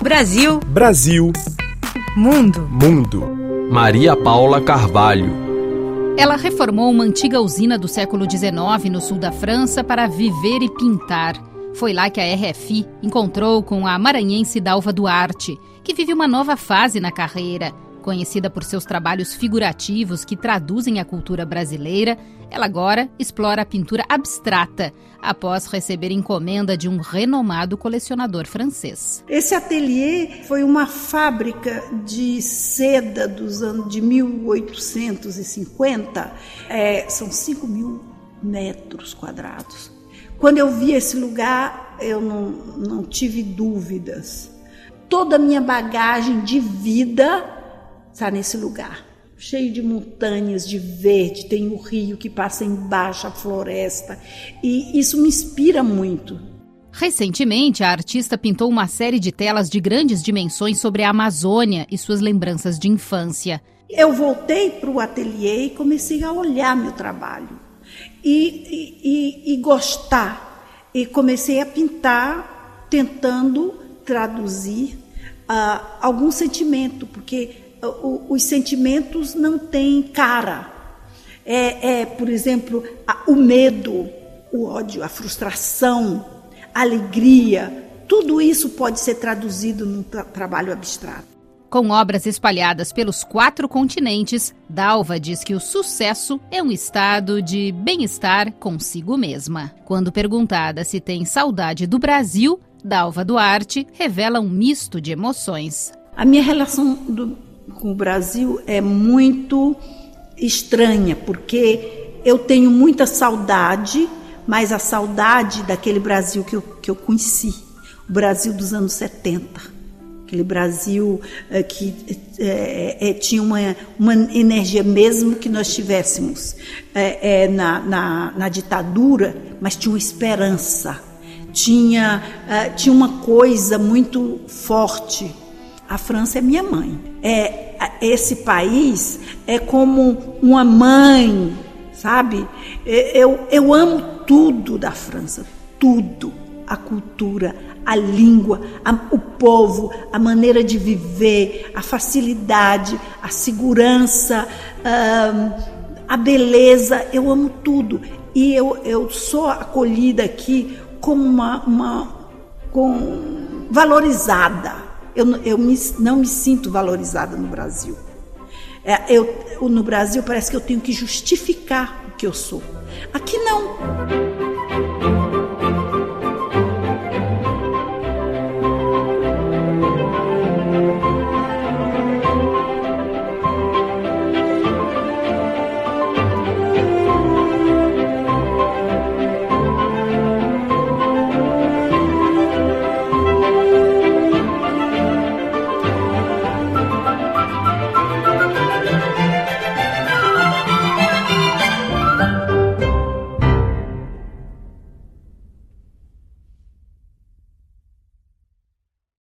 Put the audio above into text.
Brasil. Brasil. Mundo. Mundo. Maria Paula Carvalho. Ela reformou uma antiga usina do século XIX no sul da França para viver e pintar. Foi lá que a RFI encontrou com a maranhense Dalva Duarte, que vive uma nova fase na carreira. Conhecida por seus trabalhos figurativos que traduzem a cultura brasileira, ela agora explora a pintura abstrata, após receber encomenda de um renomado colecionador francês. Esse ateliê foi uma fábrica de seda dos anos de 1850, é, são 5 mil metros quadrados. Quando eu vi esse lugar, eu não, não tive dúvidas. Toda a minha bagagem de vida está nesse lugar. Cheio de montanhas, de verde, tem o rio que passa embaixo, a floresta. E isso me inspira muito. Recentemente, a artista pintou uma série de telas de grandes dimensões sobre a Amazônia e suas lembranças de infância. Eu voltei para o ateliê e comecei a olhar meu trabalho e, e, e gostar. E comecei a pintar tentando traduzir uh, algum sentimento, porque os sentimentos não têm cara. É, é por exemplo, o medo, o ódio, a frustração, a alegria, tudo isso pode ser traduzido num tra trabalho abstrato. Com obras espalhadas pelos quatro continentes, Dalva diz que o sucesso é um estado de bem-estar consigo mesma. Quando perguntada se tem saudade do Brasil, Dalva Duarte revela um misto de emoções. A minha relação do, com o Brasil é muito estranha, porque eu tenho muita saudade, mas a saudade daquele Brasil que eu, que eu conheci, o Brasil dos anos 70 aquele Brasil uh, que uh, uh, tinha uma, uma energia, mesmo que nós tivéssemos na, na, na, ditadura, mas tinha uma esperança, tinha, tinha uma coisa muito forte. A França é minha mãe. É, esse país é como uma mãe, sabe? Eu, eu amo tudo da França, tudo. A cultura, a língua, a, o povo, a maneira de viver, a facilidade, a segurança, a beleza. Eu amo tudo. E eu, eu sou acolhida aqui como uma, uma com, valorizada. Eu, eu me, não me sinto valorizada no Brasil. É, eu, no Brasil parece que eu tenho que justificar o que eu sou. Aqui não.